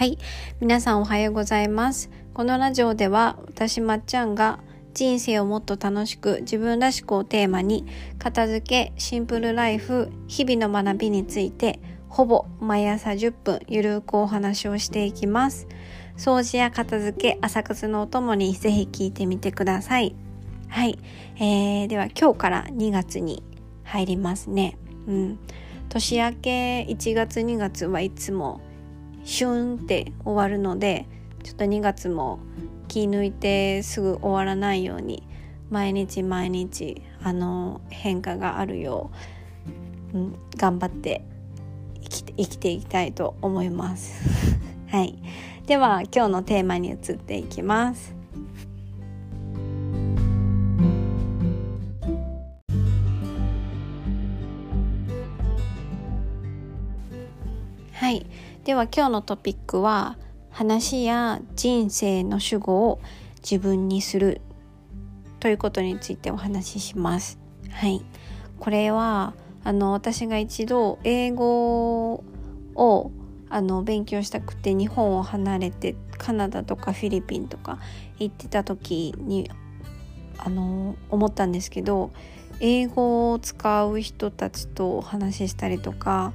はい。皆さんおはようございます。このラジオでは私まっちゃんが人生をもっと楽しく自分らしくをテーマに片付けシンプルライフ日々の学びについてほぼ毎朝10分ゆるくお話をしていきます。掃除や片付け朝活のお供にぜひ聞いてみてください。はい、えー、では今日から2月に入りますね。うん。年明け1月2月はいつもシュンって終わるのでちょっと2月も気抜いてすぐ終わらないように毎日毎日あの変化があるよう、うん、頑張って生きて生きていきたいと思います。はい、では今日のテーマに移っていきます。はい。では今日のトピックは話や人生の主語を自分にするということについてお話しします。はい。これはあの私が一度英語をあの勉強したくて日本を離れてカナダとかフィリピンとか行ってた時にあの思ったんですけど英語を使う人たちとお話ししたりとか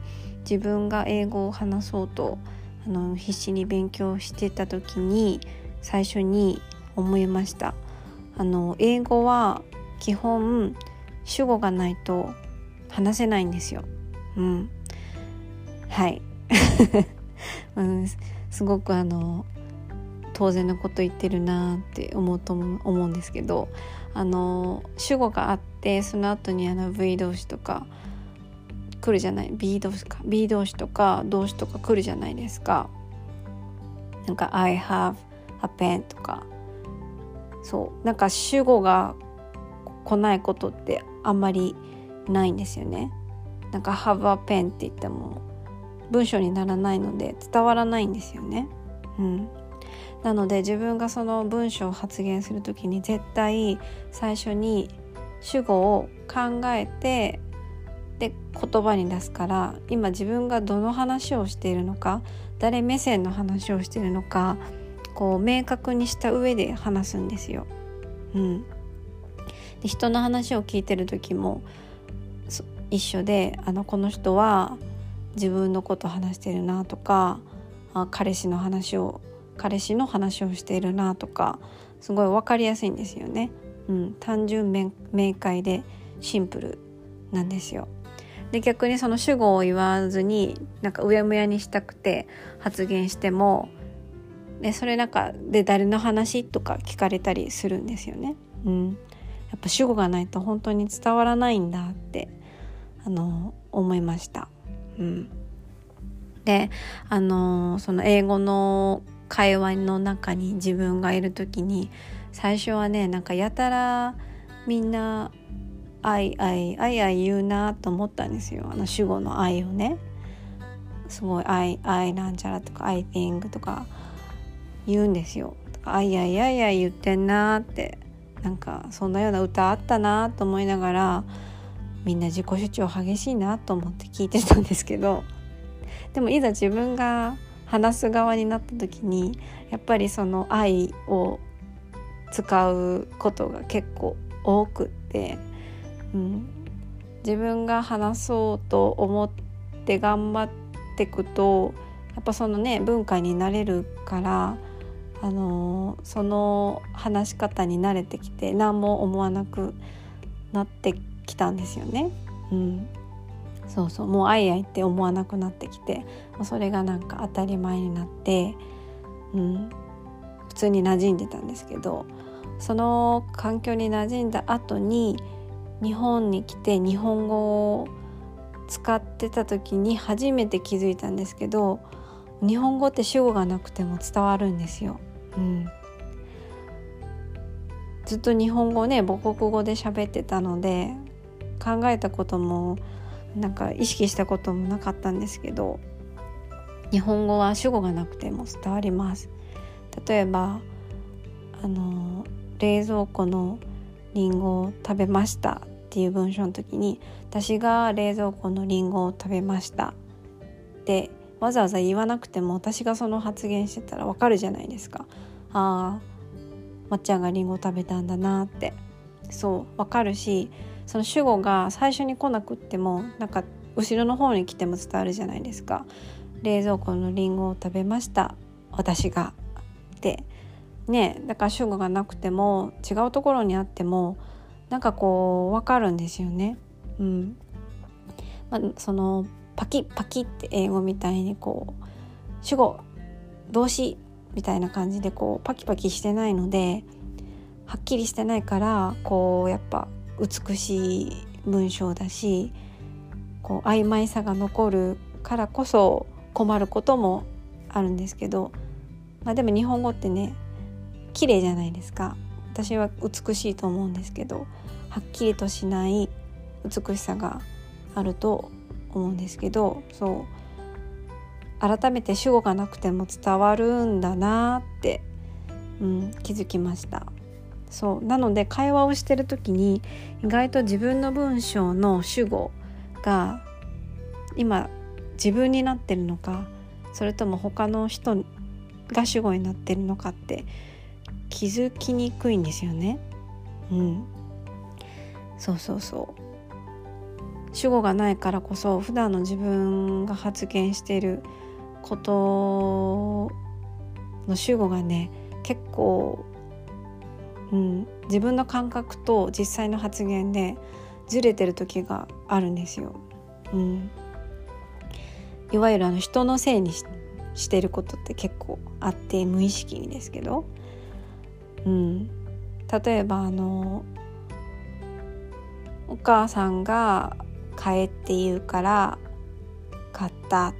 自分が英語を話そうとあの必死に勉強してた時に最初に思いました。あの英語は基本主語がないと話せないんですよ。うん、はい、うん、すごくあの当然のこと言ってるなって思うと思うんですけどあの主語があってその後にあの V 動詞とか来るじゃない？B 動詞か。B 動詞とか動詞とか来るじゃないですか。なんか I have a pen とか。そう。なんか主語が来ないことってあんまりないんですよね。なんか have a pen って言っても文章にならないので伝わらないんですよね。うん。なので自分がその文章を発言する時に絶対最初に主語を考えてで言葉に出すから今自分がどの話をしているのか誰目線の話をしているのかこう明確にした上で話すんですよ。うん、で人の話を聞いてる時も一緒であのこの人は自分のこと話してるなとかあ彼氏の話を彼氏の話をしているなとかすごい分かりやすいんですよね。うん、単純明快でシンプルなんですよ。で逆にその主語を言わずになんかうやむやにしたくて発言してもでそれなんかで誰の話とか聞かれたりするんですよね。うん、やっぱ主語がないと本当に伝わらないんだってあの思いました。うん、であのその英語の会話の中に自分がいる時に最初はねなんかやたらみんな愛愛愛愛言うなと思ったんですよ。あの主語の愛をね。すごい愛愛なんちゃらとか I think とか言うんですよ。愛愛愛愛言ってんなって。なんかそんなような歌あったなと思いながらみんな自己主張激しいなと思って聞いてたんですけど。でもいざ自分が話す側になった時にやっぱりその愛を使うことが結構多くって。うん、自分が話そうと思って頑張ってくとやっぱそのね文化になれるからあのその話し方に慣れてきて何も思わなくなってきたんですよね。うん、そうそう。もうあいあいって思わなくなってきてそれがなんか当たり前になって、うん、普通に馴染んでたんですけどその環境に馴染んだ後に日本に来て日本語を使ってた時に初めて気づいたんですけど日本語って主語がなくても伝わるんですよ。うん、ずっと日本語ね母国語で喋ってたので考えたこともなんか意識したこともなかったんですけど日本語は主語がなくても伝わります。例えばあの冷蔵庫のリンゴを食べましたっていう文章の時に私が冷蔵庫のリンゴを食べました。ってわざわざ言わなくても私がその発言してたらわかるじゃないですか。ああまっちゃんがりんご食べたんだなって。そうわかるしその主語が最初に来なくってもなんか後ろの方に来ても伝わるじゃないですか。冷蔵庫のりんごを食べました。私が。ってねだから主語がなくても違うところにあってもなんかこう分かるんですよね。うんまあ、そのパキッパキッって英語みたいにこう主語動詞みたいな感じでこうパキパキしてないのではっきりしてないからこうやっぱ美しい文章だしこう曖昧さが残るからこそ困ることもあるんですけど、まあ、でも日本語ってね綺麗じゃないですか。私は美しいと思うんですけどはっきりとしない美しさがあると思うんですけどそう。改めて主語がなくても伝わるんだなって、うん、気づきました。そう。なので会話をしてる時に意外と自分の文章の主語が今自分になってるのかそれとも他の人が主語になってるのかって気づきにくいんですよね。うん、そうそうそう主語がないからこそ普段の自分が発言していることの主語がね結構、うん、自分の感覚と実際の発言でずれてる時があるんですよ。うん、いわゆるあの人のせいにしてることって結構あって無意識にですけど、うん、例えばあのお母さんが買えって言うから買ったっ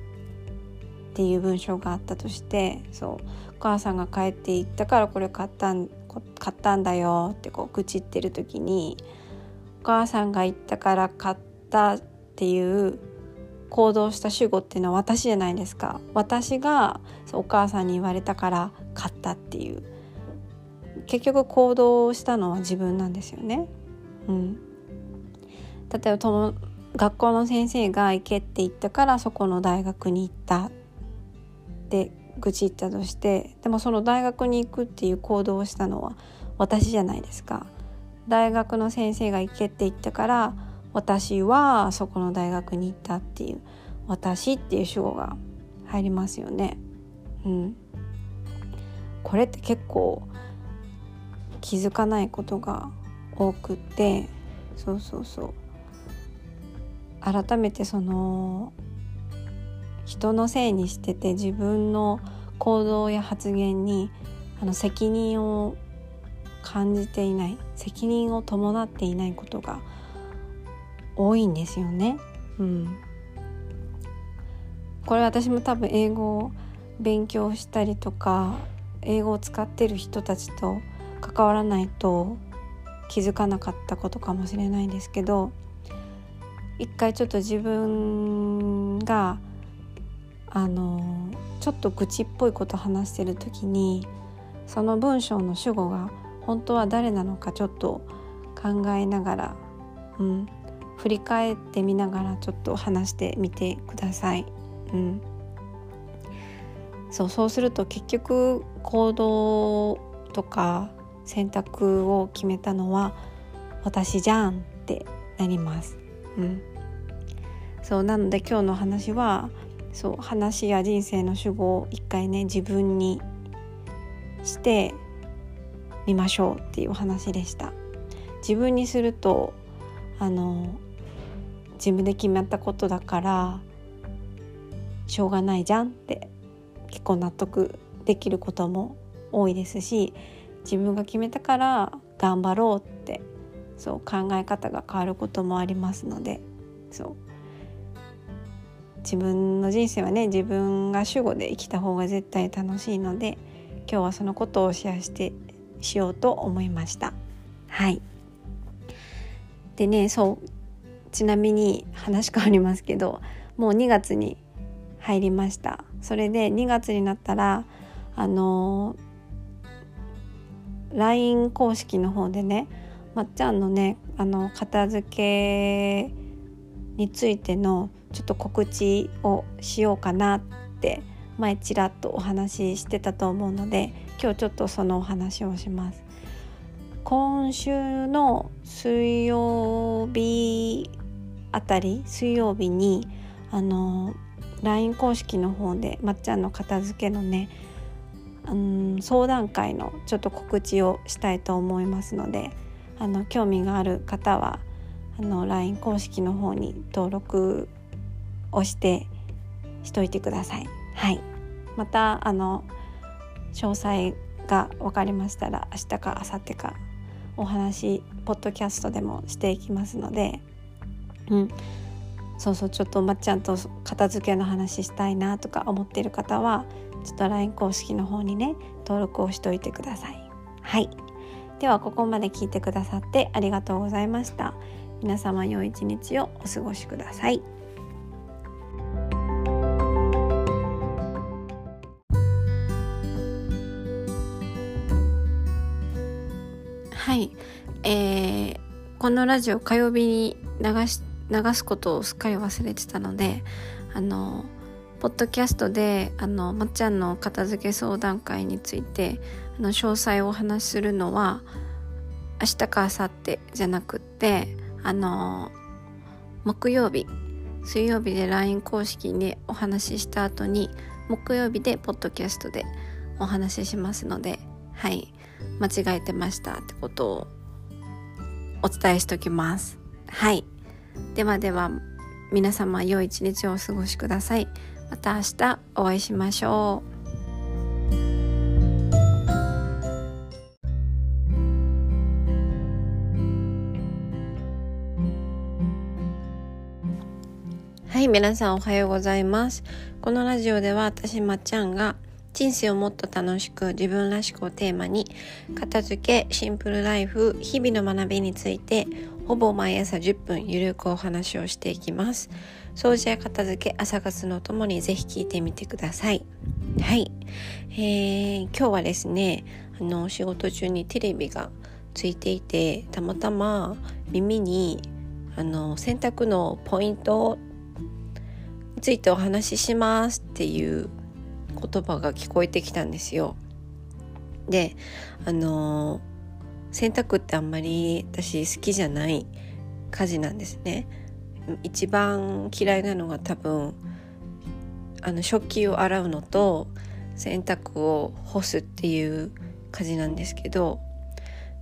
ていう文章があったとしてそうお母さんが帰って言ったからこれ買ったん買ったんだよってこう愚痴ってる時にお母さんが言ったから買ったっていう行動した主語っていうのは私じゃないですか。私がお母さんに言われたから買ったっていう結局行動したのは自分なんですよね。うん、例えば学校の先生が行けって言ったからそこの大学に行ったって愚痴ったとしてでもその大学に行くっていう行動をしたのは私じゃないですか。大学の先生が行けって言ったから私はそこの大学に行ったっていう私っていう主語が入りますよね。うん、これって結構気づかないことが多くてそうそうそう改めてその人のせいにしてて自分の行動や発言にあの責任を感じていない責任を伴っていないことが多いんですよね。うん、これ私も多分英語を勉強したりとか英語を使ってる人たちと関わらないと気づかなかったことかもしれないんですけど一回ちょっと自分があのちょっと愚痴っぽいこと話してる時にその文章の主語が本当は誰なのかちょっと考えながら、うん、振り返ってみながらちょっと話してみてください。うん、そうそうすると結局行動とか選択を決めたのは私じゃんってなります。うん、そうなので今日の話はそう話や人生の主語を一回ね自分にしてみましょうっていう話でした自分にするとあの自分で決まったことだからしょうがないじゃんって結構納得できることも多いですし自分が決めたから頑張ろうってそう考え方が変わることもありますのでそう。自分の人生はね自分が主語で生きた方が絶対楽しいので今日はそのことをシェアしてしようと思いました。はい。でねそう。ちなみに話変わりますけどもう2月に入りました。それで2月になったらあの LINE 公式の方でねまっちゃんのねあの片付けについてのちょっと告知をしようかなって前ちらっとお話ししてたと思うので今日ちょっとそのお話をします。今週の水曜日あたり水曜日にあの LINE 公式の方でまっちゃんの片付けのねん相談会のちょっと告知をしたいと思いますのであの興味がある方はあの LINE 公式の方に登録をしてしといてください。はい、またあの詳細が分かりましたら明日か明後日かお話ポッドキャストでもしていきますので、うん、そうそうちょっとまっちゃんと片付けの話したいなとか思っている方はちょっと LINE 公式の方にね登録をしといてください。はいではここまで聞いてくださってありがとうございました。皆様良い一日をお過ごしください。はい、えー、このラジオ火曜日に流し流すことをすっかり忘れてたのであのポッドキャストであのまっちゃんの片付け相談会についてあの詳細をお話しするのは明日か明後日じゃなくってあの木曜日水曜日で LINE 公式にお話しした後に木曜日でポッドキャストでお話ししますのではい間違えてましたってことをお伝えしときます。はい。ではでは皆様良い一日をお過ごしくださいまた明日お会いしましょうはい、皆さんおはようございます。このラジオでは私まっちゃんが人生をもっと楽しく自分らしくをテーマに片付けシンプルライフ日々の学びについてほぼ毎朝10分ゆるくお話をしていきます。掃除や片付け朝活のともにぜひ聞いてみてください。はい、えー、今日はですねあの仕事中にテレビがついていてたまたま耳にあの洗濯のポイントについてお話ししますっていう言葉が聞こえてきたんですよ。であの洗濯ってあんまり私好きじゃない家事なんですね。一番嫌いなのが多分あの食器を洗うのと洗濯を干すっていう家事なんですけど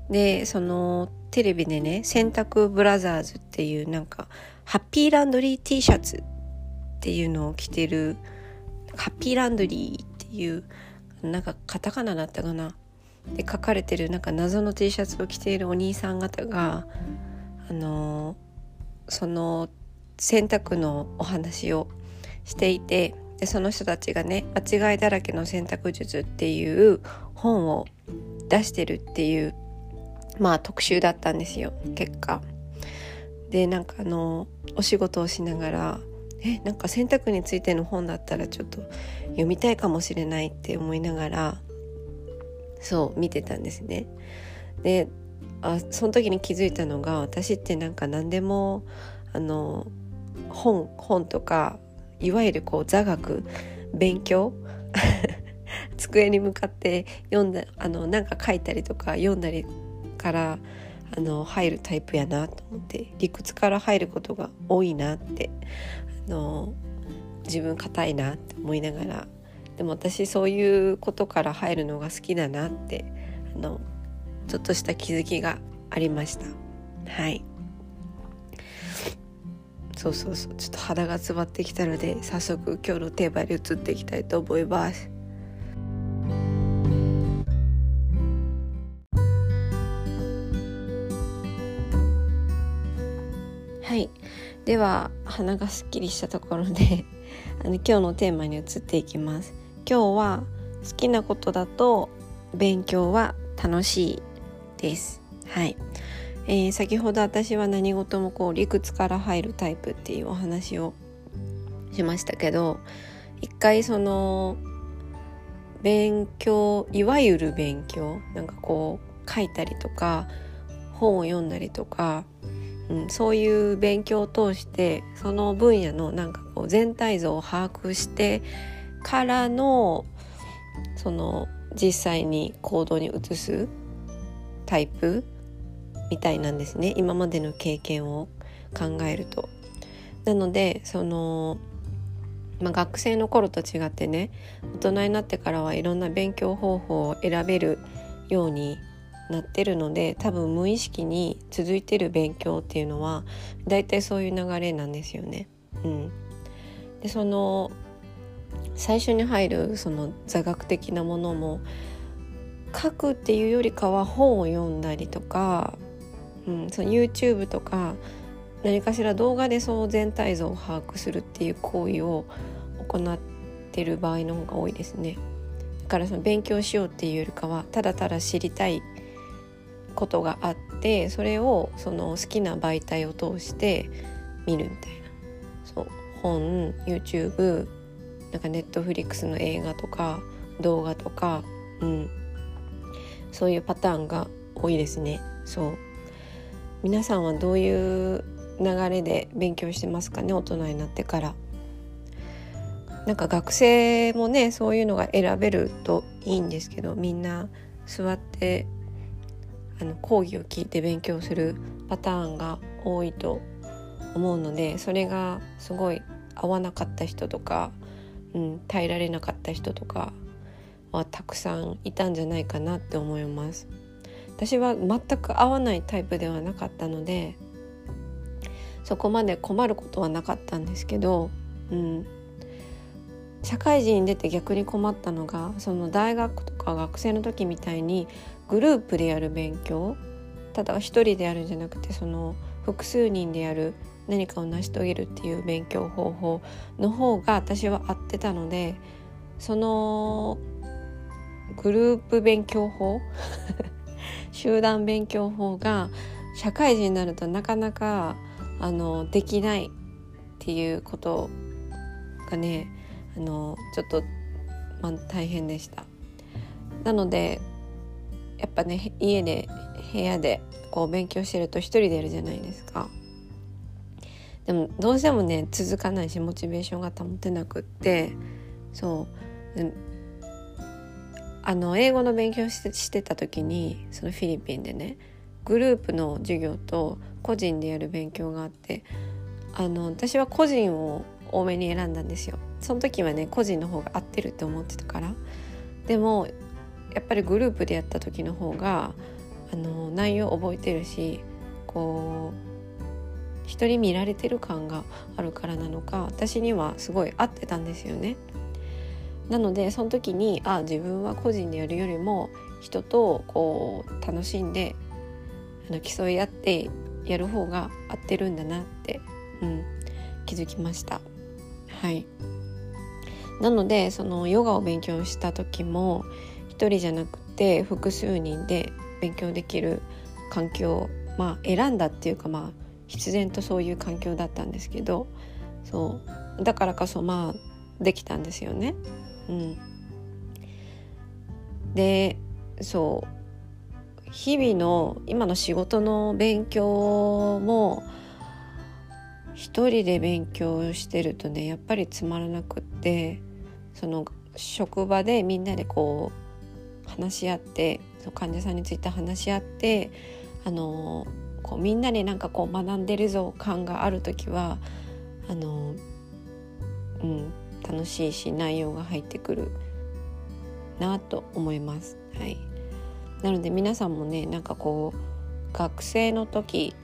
でそのテレビでね洗濯ブラザーズっていうなんかハッピーランドリー T シャツっていうのを着てるハッピーランドリーっていうなんかカタカナだったかな？で書かれてるなんか謎の T シャツを着ているお兄さん方があのその洗濯のお話をしていてでその人たちがね「間違いだらけの洗濯術」っていう本を出してるっていうまあ特集だったんですよ結果。でなんかあのお仕事をしながらえなんか洗濯についての本だったらちょっと読みたいかもしれないって思いながらそう見てたんですね。であその時に気づいたのが私ってなんか何でもあの本本とかいわゆるこう座学勉強 机に向かって読んだあのなんか書いたりとか読んだりからあの入るタイプやなと思って理屈から入ることが多いなっての自分硬いなって思いながらでも私そういうことから入るのが好きだなってあのちょっとした気づきがありました。はい。そうそうそう。ちょっと肌が詰まってきたので早速今日のテーマに移っていきたいと思います。では鼻がすっきりしたところで あの今日のテーマに移っていきます。今日は好きなことだと勉強は楽しいです。はい、えー、先ほど私は何事もこう理屈から入るタイプっていうお話をしましたけど一回その勉強いわゆる勉強なんかこう書いたりとか本を読んだりとかうん、そういう勉強を通してその分野のなんかこう全体像を把握してからのその実際に行動に移すタイプみたいなんですね今までの経験を考えると。なのでその、まあ、学生の頃と違ってね大人になってからはいろんな勉強方法を選べるようになってるので多分無意識に続いてる勉強っていうのは大体そういう流れなんですよね。うん、でその最初に入るその座学的なものも書くっていうよりかは本を読んだりとか、うん、その YouTube とか何かしら動画でその全体像を把握するっていう行為を行ってる場合の方が多いですね。だからその勉強しようっていうよりかはただただ知りたいことがあってそれをその好きな媒体を通して見るみたいな。そう。本 YouTube なんかネットフリックスの映画とか動画とか、うん、そういうパターンが多いですね。そう。皆さんはどういう流れで勉強してますかね？大人になってから。なんか学生もねそういうのが選べるといいんですけどみんな座ってあの講義を聞いて勉強するパターンが多いと思うのでそれがすごい合わなかった人とか、うん、耐えられなかった人とかはたくさんいたんじゃないかなって思います。私は全く合わないタイプではなかったのでそこまで困ることはなかったんですけど、うん、社会人に出て逆に困ったのがその大学とか学生の時みたいにグループでやる勉強ただ一人でやるんじゃなくてその複数人でやる何かを成し遂げるっていう勉強方法の方が私は合ってたのでそのグループ勉強法 集団勉強法が社会人になるとなかなかあのできないっていうことがねあのちょっと、まあ、大変でした。なのでやっぱね家で部屋でこう勉強してると一人でやるじゃないですか。でもどうしてもね続かないしモチベーションが保てなくってそう。あの英語の勉強してしてた時にそのフィリピンでねグループの授業と個人でやる勉強があってあの私は個人を多めに選んだんですよ。その時はね個人の方が合ってるって思ってたから。でもやっぱりグループでやった時の方があの内容覚えてるしこう人に見られてる感があるからなのか私にはすごい合ってたんですよね。なのでその時にあ自分は個人でやるよりも人とこう楽しんであの競い合ってやる方が合ってるんだなって、うん、気づきました。はいなのでそのヨガを勉強した時も一人じゃなくて複数人で勉強できる環境まあ選んだっていうかまあ必然とそういう環境だったんですけどそうだからこそまあできたんですよね。うん、でそう日々の今の仕事の勉強も一人で勉強してるとねやっぱりつまらなくってその職場でみんなでこう話し合ってその患者さんについて話し合ってあのこうみんなでなんかこう学んでるぞ感がある時はあの、うん、楽しいし内容が入ってくるなと思います。はい、なので皆さんもねなんかこう学生の時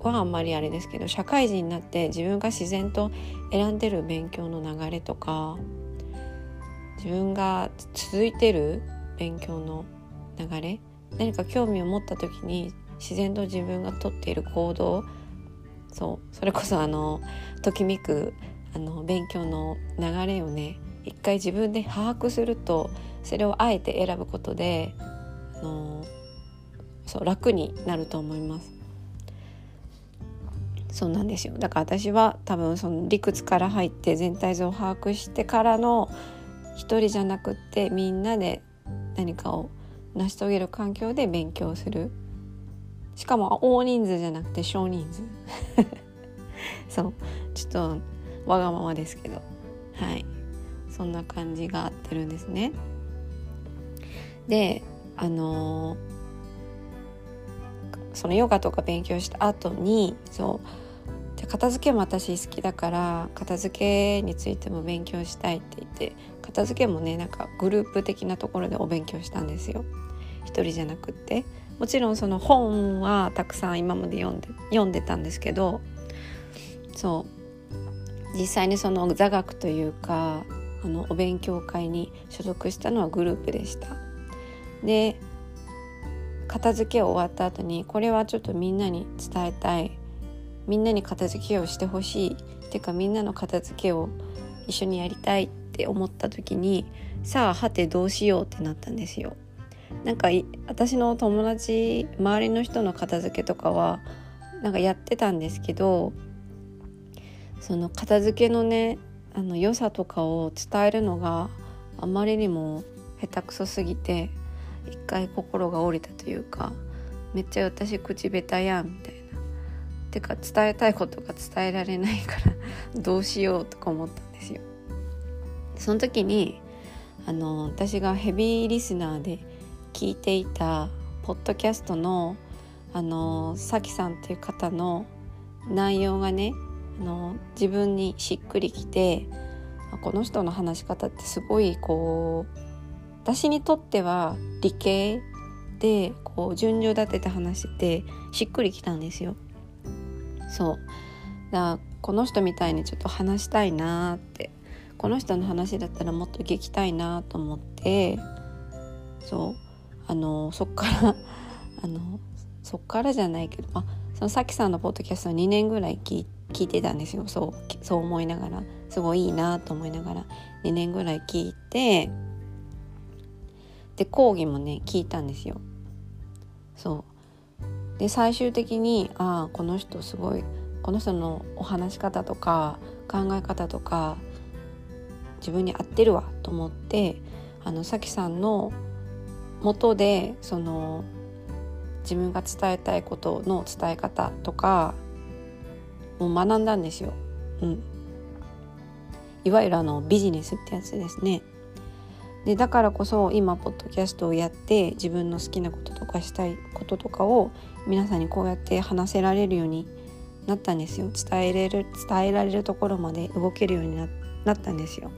はあんまりあれですけど社会人になって自分が自然と選んでる勉強の流れとか自分が続いてる勉強の流れ何か興味を持った時に自然と自分がとっている行動そうそれこそあのときめくあの勉強の流れをね一回自分で把握するとそれをあえて選ぶことであのそう楽になると思います。そうなんですよだから私は多分その理屈から入って全体像を把握してからの一人じゃなくってみんなで何かを成し遂げる環境で勉強する。しかも大人数じゃなくて少人数。そう。ちょっとわがままですけど。はい。そんな感じが合ってるんですね。であのそのヨガとか勉強した後にそうじゃ片付けも私好きだから片付けについても勉強したいって言って片付けもねなんかグループ的なところでお勉強したんですよ。一人じゃなくって。もちろんその本はたくさん今まで読んで読んでたんですけどそう。実際にその座学というかあのお勉強会に所属したのはグループでした。で片付け終わった後にこれはちょっとみんなに伝えたいみんなに片付けをしてほしいっていうかみんなの片付けを一緒にやりたいって思った時にさあはてどうしようってなったんですよ。なんか私の友達周りの人の片付けとかはなんかやってたんですけどその片付けのねあの良さとかを伝えるのがあまりにも下手くそすぎて一回心が折れたというかめっちゃ私口下手やんみたいな。てか伝えたいことが伝えられないから どうしようとか思ったんですよ。その時にあの私がヘビーリスナーで聞いていたポッドキャストのあのさきさんっていう方の内容がねあの自分にしっくりきてこの人の話し方ってすごいこう私にとっては理系でこう順序立てて話しててしっくりきたんですよ。そう。だこの人みたいにちょっと話したいなって。この人の話だったらもっと聞きたいなと思って。そう。あのそっから あのそっからじゃないけど、あ、そのさきさんのポッドキャスト2年ぐらい聞いてたんですよ。そうそう思いながら。すごいいいなと思いながら。2年ぐらい聞いて。で講義もね聞いたんですよ。そう。で最終的にああこの人すごいこの人のお話し方とか考え方とか自分に合ってるわと思ってあのさきさんの元でその自分が伝えたいことの伝え方とかもう学んだんですよ。うん、いわゆるあのビジネスってやつですね。でだからこそ今ポッドキャストをやって自分の好きなこととかしたいこととかを皆さんにこうやって話せられるようになったんですよ。伝えれる伝えられるところまで動けるようになったんですよ。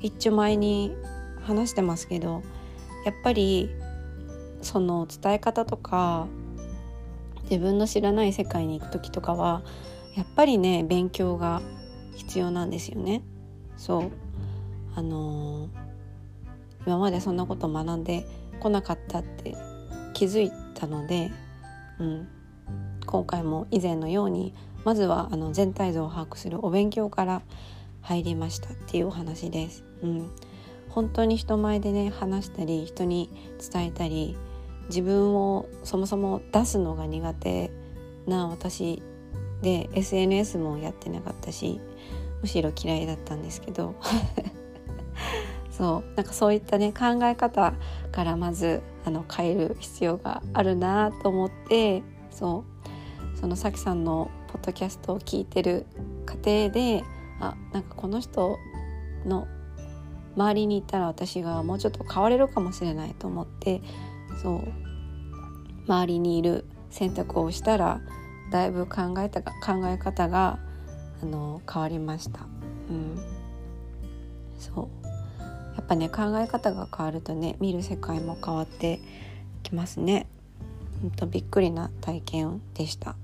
一丁前に話してますけどやっぱりその伝え方とか自分の知らない世界に行く時とかはやっぱりね勉強が必要なんですよね。そう。あのー今までそんなこと学んでこなかったって気づいたので、うん、今回も以前のようにまずはあの全体像を把握するお勉強から入りましたっていうお話です。うん、本当に人前でね話したり人に伝えたり自分をそもそも出すのが苦手な私で SNS もやってなかったしむしろ嫌いだったんですけど。そう。なんかそういったね考え方からまずあの変える必要があるなと思ってそう。そのさきさんのポッドキャストを聞いてる過程であなんかこの人の周りにいたら私がもうちょっと変われるかもしれないと思ってそう。周りにいる選択をしたらだいぶ考えた考え方があの変わりました。うん、そう。やっぱね考え方が変わるとね見る世界も変わってきますね。ほんとびっくりな体験でした。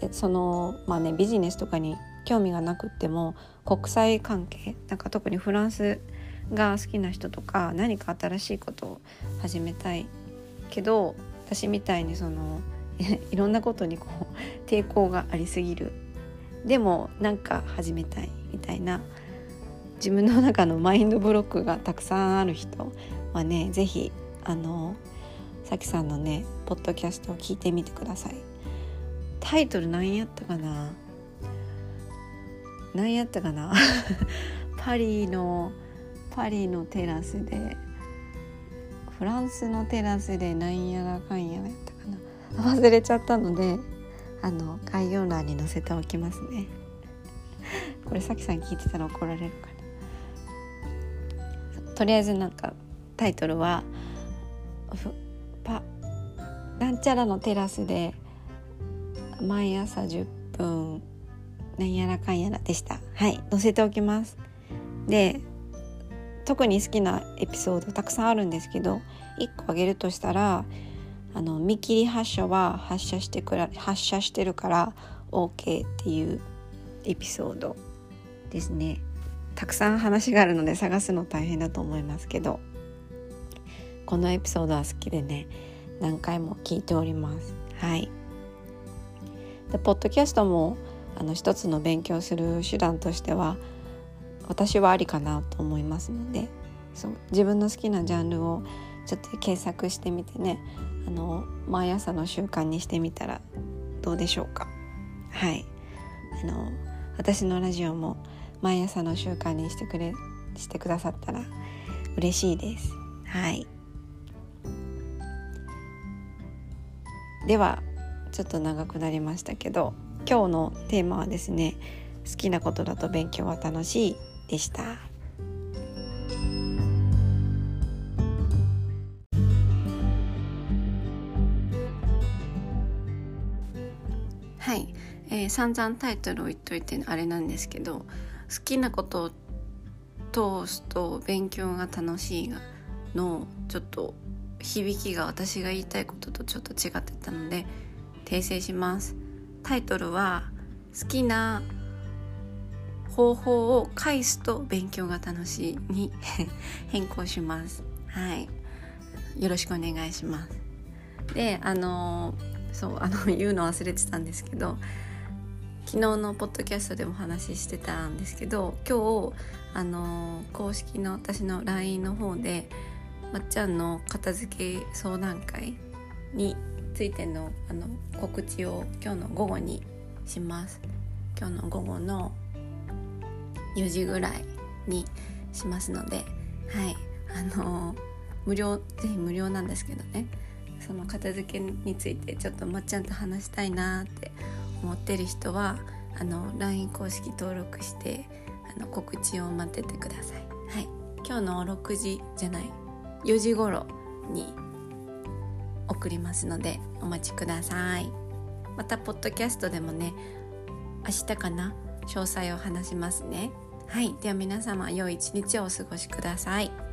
でそのまあねビジネスとかに興味がなくっても国際関係なんか特にフランスが好きな人とか何か新しいことを始めたいけど私みたいにその いろんなことにこう抵抗がありすぎるでもなんか始めたいみたいな自分の中のマインドブロックがたくさんある人。はね是非あのさきさんのねポッドキャストを聞いてみてください。タイトル何やったかな？何やったかな？パリのパリのテラスでフランスのテラスでなんやらかんやらやったかな？忘れちゃったのであの概要欄に載せておきますね。これさきさん聞いてたら怒られるかなとりあえずなんかタイトルは「パなんちゃらのテラスで毎朝10分なんやらかんやら」でした。はい載せておきます。で特に好きなエピソードたくさんあるんですけど1個あげるとしたらあの見切り発車は発射してくら発射してるから OK っていうエピソードですね。たくさん話があるので探すの大変だと思いますけどこのエピソードは好きでね何回も聞いております。はい。でポッドキャストもあの一つの勉強する手段としては私はありかなと思いますのでそう自分の好きなジャンルをちょっと検索してみてねあの毎朝の習慣にしてみたらどうでしょうか。はい。あの私のラジオも毎朝の習慣にしてくれしてくださったら嬉しいです。はい。ではちょっと長くなりましたけど今日のテーマはですね好きなことだと勉強は楽しいでした。はい、えー、散々タイトルを言っといてあれなんですけど好きなことを通すと勉強が楽しいがのちょっと響きが私が言いたいこととちょっと違ってたので訂正します。タイトルは好きな方法を返すと勉強が楽しいに 変更します。はい。よろしくお願いします。であのそうあの言うの忘れてたんですけど昨日のポッドキャストでも話してたんですけど今日あの公式の私の LINE の方でまっちゃんの片付け相談会についてのあの告知を今日の午後にします。今日の午後の4時ぐらいにしますのではい。あの無料ぜひ無料なんですけどね。その片付けについてちょっとまっちゃんと話したいなって思ってる人はあの LINE 公式登録してあの告知を待っててください。はい、今日の6時じゃない。4時頃に送りますのでお待ちください。またポッドキャストでもね明日かな詳細を話しますね。はい。では皆様良い一日をお過ごしください。